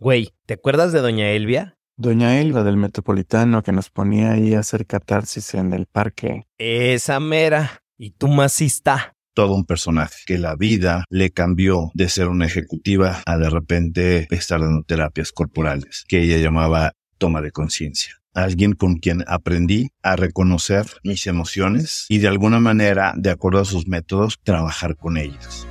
Güey, ¿te acuerdas de Doña Elvia? Doña Elva del Metropolitano que nos ponía ahí a hacer catarsis en el parque. Esa mera. Y tú más está. Todo un personaje que la vida le cambió de ser una ejecutiva a de repente estar dando terapias corporales, que ella llamaba toma de conciencia. Alguien con quien aprendí a reconocer mis emociones y de alguna manera, de acuerdo a sus métodos, trabajar con ellas.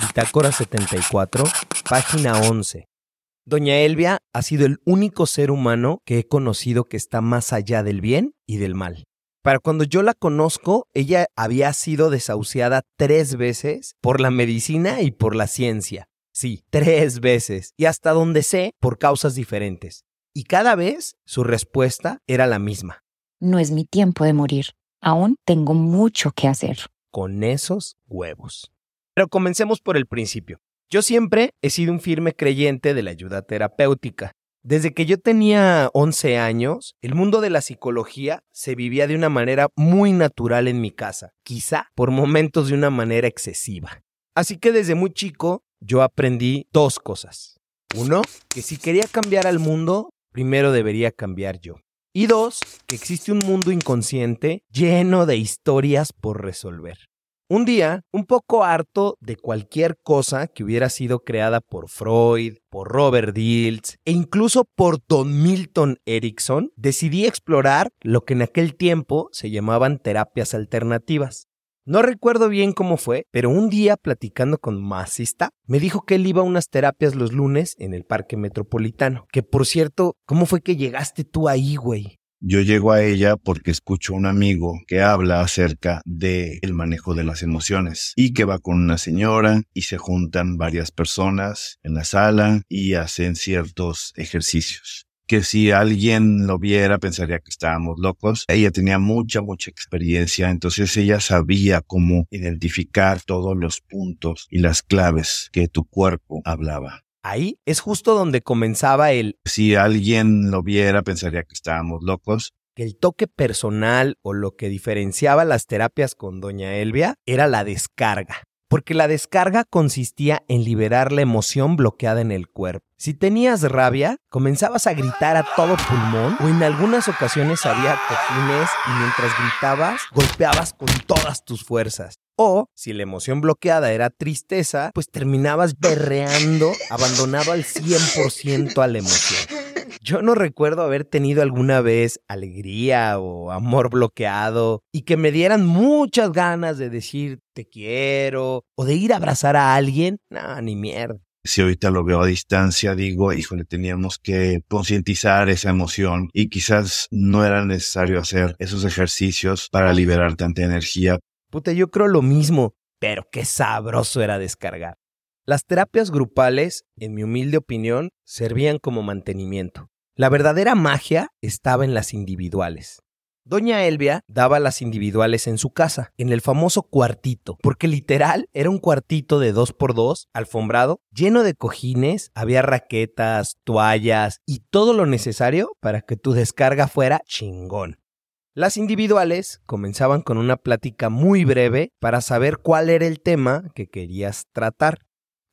Bitácora 74, página 11. Doña Elvia ha sido el único ser humano que he conocido que está más allá del bien y del mal. Para cuando yo la conozco, ella había sido desahuciada tres veces por la medicina y por la ciencia. Sí, tres veces. Y hasta donde sé, por causas diferentes. Y cada vez su respuesta era la misma. No es mi tiempo de morir. Aún tengo mucho que hacer. con esos huevos. Pero comencemos por el principio. Yo siempre he sido un firme creyente de la ayuda terapéutica. Desde que yo tenía 11 años, el mundo de la psicología se vivía de una manera muy natural en mi casa, quizá por momentos de una manera excesiva. Así que desde muy chico yo aprendí dos cosas. Uno, que si quería cambiar al mundo, primero debería cambiar yo. Y dos, que existe un mundo inconsciente lleno de historias por resolver. Un día, un poco harto de cualquier cosa que hubiera sido creada por Freud, por Robert Dilts e incluso por Don Milton Erickson, decidí explorar lo que en aquel tiempo se llamaban terapias alternativas. No recuerdo bien cómo fue, pero un día platicando con Masista, me dijo que él iba a unas terapias los lunes en el Parque Metropolitano. Que por cierto, ¿cómo fue que llegaste tú ahí, güey? Yo llego a ella porque escucho a un amigo que habla acerca de el manejo de las emociones y que va con una señora y se juntan varias personas en la sala y hacen ciertos ejercicios que si alguien lo viera pensaría que estábamos locos. Ella tenía mucha, mucha experiencia, entonces ella sabía cómo identificar todos los puntos y las claves que tu cuerpo hablaba. Ahí es justo donde comenzaba el Si alguien lo viera pensaría que estábamos locos. que el toque personal o lo que diferenciaba las terapias con Doña Elvia era la descarga. Porque la descarga consistía en liberar la emoción bloqueada en el cuerpo. Si tenías rabia, comenzabas a gritar a todo pulmón o en algunas ocasiones había cojines y mientras gritabas golpeabas con todas tus fuerzas. O si la emoción bloqueada era tristeza, pues terminabas berreando, abandonado al 100% a la emoción. Yo no recuerdo haber tenido alguna vez alegría o amor bloqueado y que me dieran muchas ganas de decir te quiero o de ir a abrazar a alguien. No, ni mierda. Si ahorita lo veo a distancia, digo, híjole, teníamos que concientizar esa emoción y quizás no era necesario hacer esos ejercicios para liberar tanta energía. Puta, yo creo lo mismo, pero qué sabroso era descargar. Las terapias grupales, en mi humilde opinión, servían como mantenimiento. La verdadera magia estaba en las individuales. Doña Elvia daba las individuales en su casa, en el famoso cuartito, porque literal era un cuartito de dos por dos, alfombrado, lleno de cojines, había raquetas, toallas y todo lo necesario para que tu descarga fuera chingón. Las individuales comenzaban con una plática muy breve para saber cuál era el tema que querías tratar.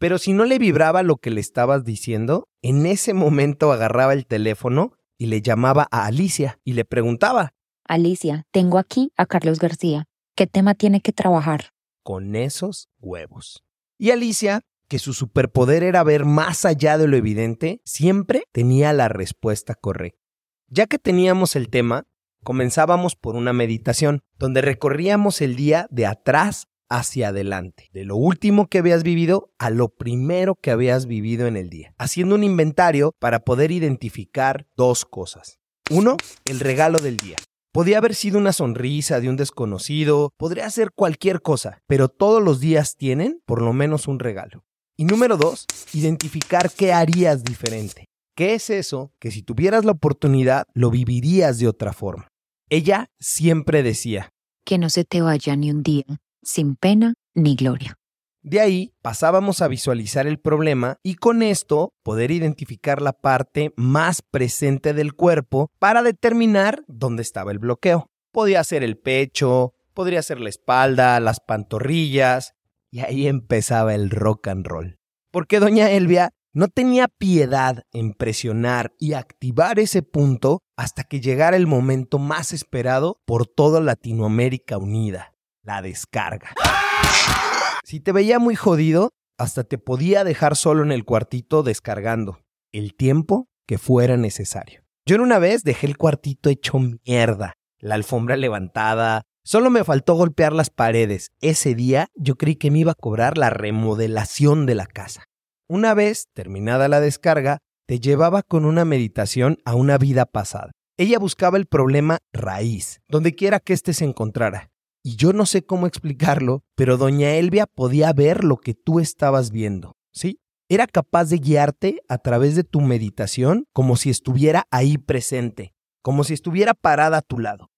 Pero si no le vibraba lo que le estabas diciendo, en ese momento agarraba el teléfono y le llamaba a Alicia y le preguntaba, Alicia, tengo aquí a Carlos García. ¿Qué tema tiene que trabajar? con esos huevos. Y Alicia, que su superpoder era ver más allá de lo evidente, siempre tenía la respuesta correcta. Ya que teníamos el tema, comenzábamos por una meditación, donde recorríamos el día de atrás hacia adelante, de lo último que habías vivido a lo primero que habías vivido en el día, haciendo un inventario para poder identificar dos cosas. Uno, el regalo del día. Podía haber sido una sonrisa de un desconocido, podría ser cualquier cosa, pero todos los días tienen por lo menos un regalo. Y número dos, identificar qué harías diferente. ¿Qué es eso que si tuvieras la oportunidad lo vivirías de otra forma? Ella siempre decía, Que no se te vaya ni un día, sin pena ni gloria. De ahí pasábamos a visualizar el problema y con esto poder identificar la parte más presente del cuerpo para determinar dónde estaba el bloqueo. Podía ser el pecho, podría ser la espalda, las pantorrillas, y ahí empezaba el rock and roll. Porque doña Elvia no tenía piedad en presionar y activar ese punto hasta que llegara el momento más esperado por toda Latinoamérica unida, la descarga. Si te veía muy jodido, hasta te podía dejar solo en el cuartito descargando el tiempo que fuera necesario. Yo en una vez dejé el cuartito hecho mierda, la alfombra levantada, solo me faltó golpear las paredes. Ese día yo creí que me iba a cobrar la remodelación de la casa. Una vez terminada la descarga, te llevaba con una meditación a una vida pasada. Ella buscaba el problema raíz, donde quiera que éste se encontrara. Y yo no sé cómo explicarlo, pero doña Elvia podía ver lo que tú estabas viendo, ¿sí? Era capaz de guiarte a través de tu meditación como si estuviera ahí presente, como si estuviera parada a tu lado.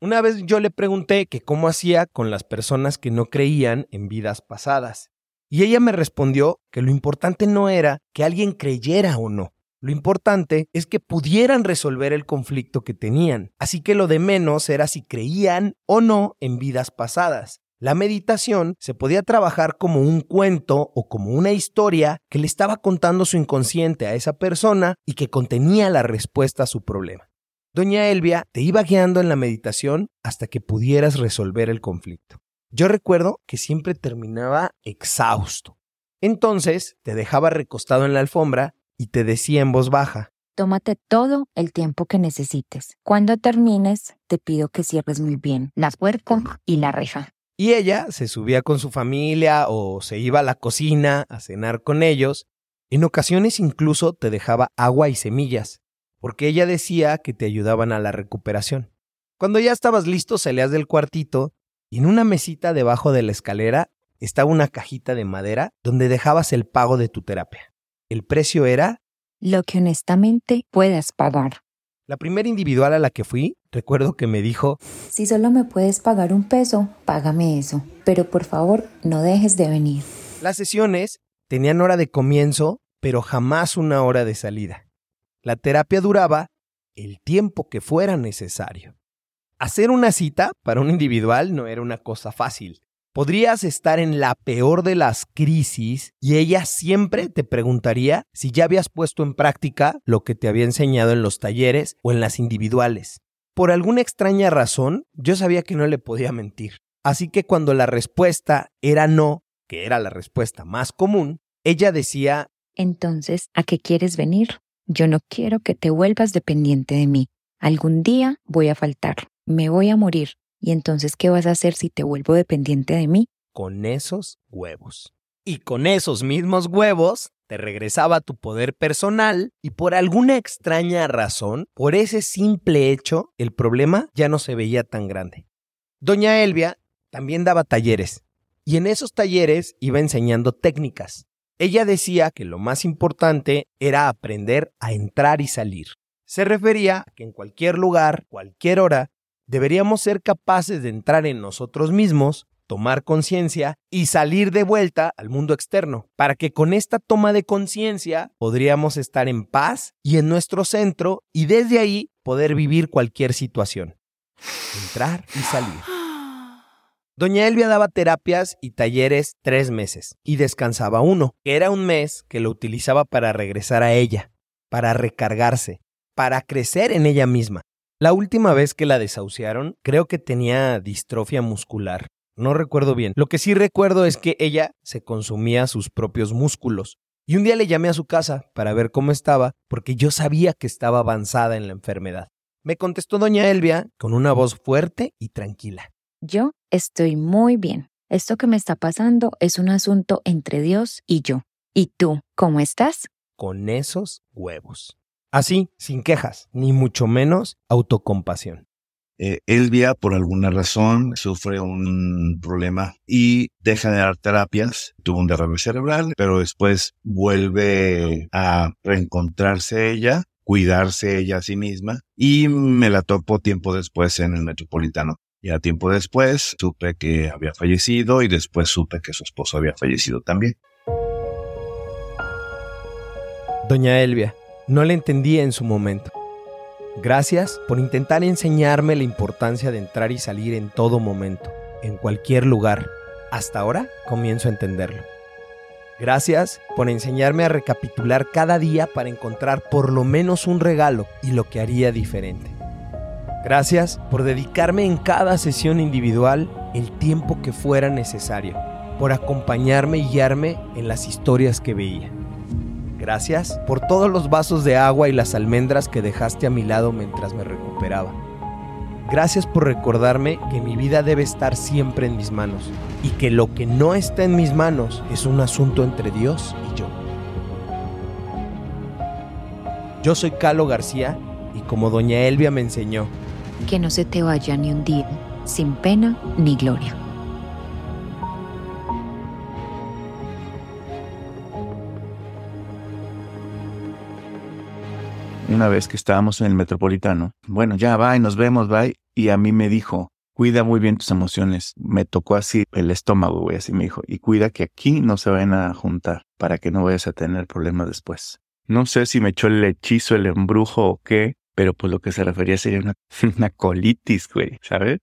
Una vez yo le pregunté cómo hacía con las personas que no creían en vidas pasadas. Y ella me respondió que lo importante no era que alguien creyera o no, lo importante es que pudieran resolver el conflicto que tenían, así que lo de menos era si creían o no en vidas pasadas. La meditación se podía trabajar como un cuento o como una historia que le estaba contando su inconsciente a esa persona y que contenía la respuesta a su problema. Doña Elvia te iba guiando en la meditación hasta que pudieras resolver el conflicto. Yo recuerdo que siempre terminaba exhausto. Entonces te dejaba recostado en la alfombra y te decía en voz baja, Tómate todo el tiempo que necesites. Cuando termines, te pido que cierres muy bien la puerta y la reja. Y ella se subía con su familia o se iba a la cocina a cenar con ellos. En ocasiones incluso te dejaba agua y semillas, porque ella decía que te ayudaban a la recuperación. Cuando ya estabas listo, salías del cuartito y en una mesita debajo de la escalera estaba una cajita de madera donde dejabas el pago de tu terapia. El precio era Lo que honestamente puedas pagar. la primera individual a la que fui. Recuerdo que me dijo, Si solo me puedes pagar un peso, págame eso. Pero por favor, no dejes de venir. las sesiones tenían hora de comienzo, pero jamás una hora de salida. La terapia duraba el tiempo que fuera necesario. Hacer una cita para un individual no era una cosa fácil. Podrías estar en la peor de las crisis y ella siempre te preguntaría si ya habías puesto en práctica lo que te había enseñado en los talleres o en las individuales. Por alguna extraña razón, yo sabía que no le podía mentir. Así que cuando la respuesta era no, que era la respuesta más común, ella decía, Entonces, ¿a qué quieres venir? Yo no quiero que te vuelvas dependiente de mí. Algún día voy a faltar. Me voy a morir. ¿Y entonces qué vas a hacer si te vuelvo dependiente de mí? con esos huevos. Y con esos mismos huevos te regresaba tu poder personal y por alguna extraña razón, por ese simple hecho, el problema ya no se veía tan grande. Doña Elvia también daba talleres y en esos talleres iba enseñando técnicas. Ella decía que lo más importante era aprender a entrar y salir. Se refería a que en cualquier lugar, cualquier hora, deberíamos ser capaces de entrar en nosotros mismos, tomar conciencia y salir de vuelta al mundo externo, para que con esta toma de conciencia podríamos estar en paz y en nuestro centro y desde ahí poder vivir cualquier situación. Entrar y salir. Doña Elvia daba terapias y talleres tres meses y descansaba uno, que era un mes que lo utilizaba para regresar a ella, para recargarse, para crecer en ella misma. La última vez que la desahuciaron, creo que tenía distrofia muscular. No recuerdo bien. Lo que sí recuerdo es que ella se consumía sus propios músculos. Y un día le llamé a su casa para ver cómo estaba, porque yo sabía que estaba avanzada en la enfermedad. Me contestó doña Elvia con una voz fuerte y tranquila. Yo estoy muy bien. Esto que me está pasando es un asunto entre Dios y yo. ¿Y tú, cómo estás? Con esos huevos. Así, sin quejas, ni mucho menos autocompasión. Eh, Elvia, por alguna razón, sufre un problema y deja de dar terapias. Tuvo un derrame cerebral, pero después vuelve a reencontrarse ella, cuidarse ella a sí misma y me la topo tiempo después en el Metropolitano. Ya tiempo después supe que había fallecido y después supe que su esposo había fallecido también. Doña Elvia, no le entendía en su momento. Gracias por intentar enseñarme la importancia de entrar y salir en todo momento, en cualquier lugar. Hasta ahora comienzo a entenderlo. Gracias por enseñarme a recapitular cada día para encontrar por lo menos un regalo y lo que haría diferente. Gracias por dedicarme en cada sesión individual el tiempo que fuera necesario, por acompañarme y guiarme en las historias que veía. Gracias por todos los vasos de agua y las almendras que dejaste a mi lado mientras me recuperaba. Gracias por recordarme que mi vida debe estar siempre en mis manos y que lo que no está en mis manos es un asunto entre Dios y yo. Yo soy Calo García y como doña Elvia me enseñó, Que no se te vaya ni un día, sin pena ni gloria. Una vez que estábamos en el metropolitano, bueno, ya va y nos vemos, bye. Y a mí me dijo, cuida muy bien tus emociones. Me tocó así el estómago, güey, así me dijo. Y cuida que aquí no se vayan a juntar para que no vayas a tener problemas después. No sé si me echó el hechizo, el embrujo o qué, pero pues lo que se refería sería una, una colitis, güey, ¿sabes?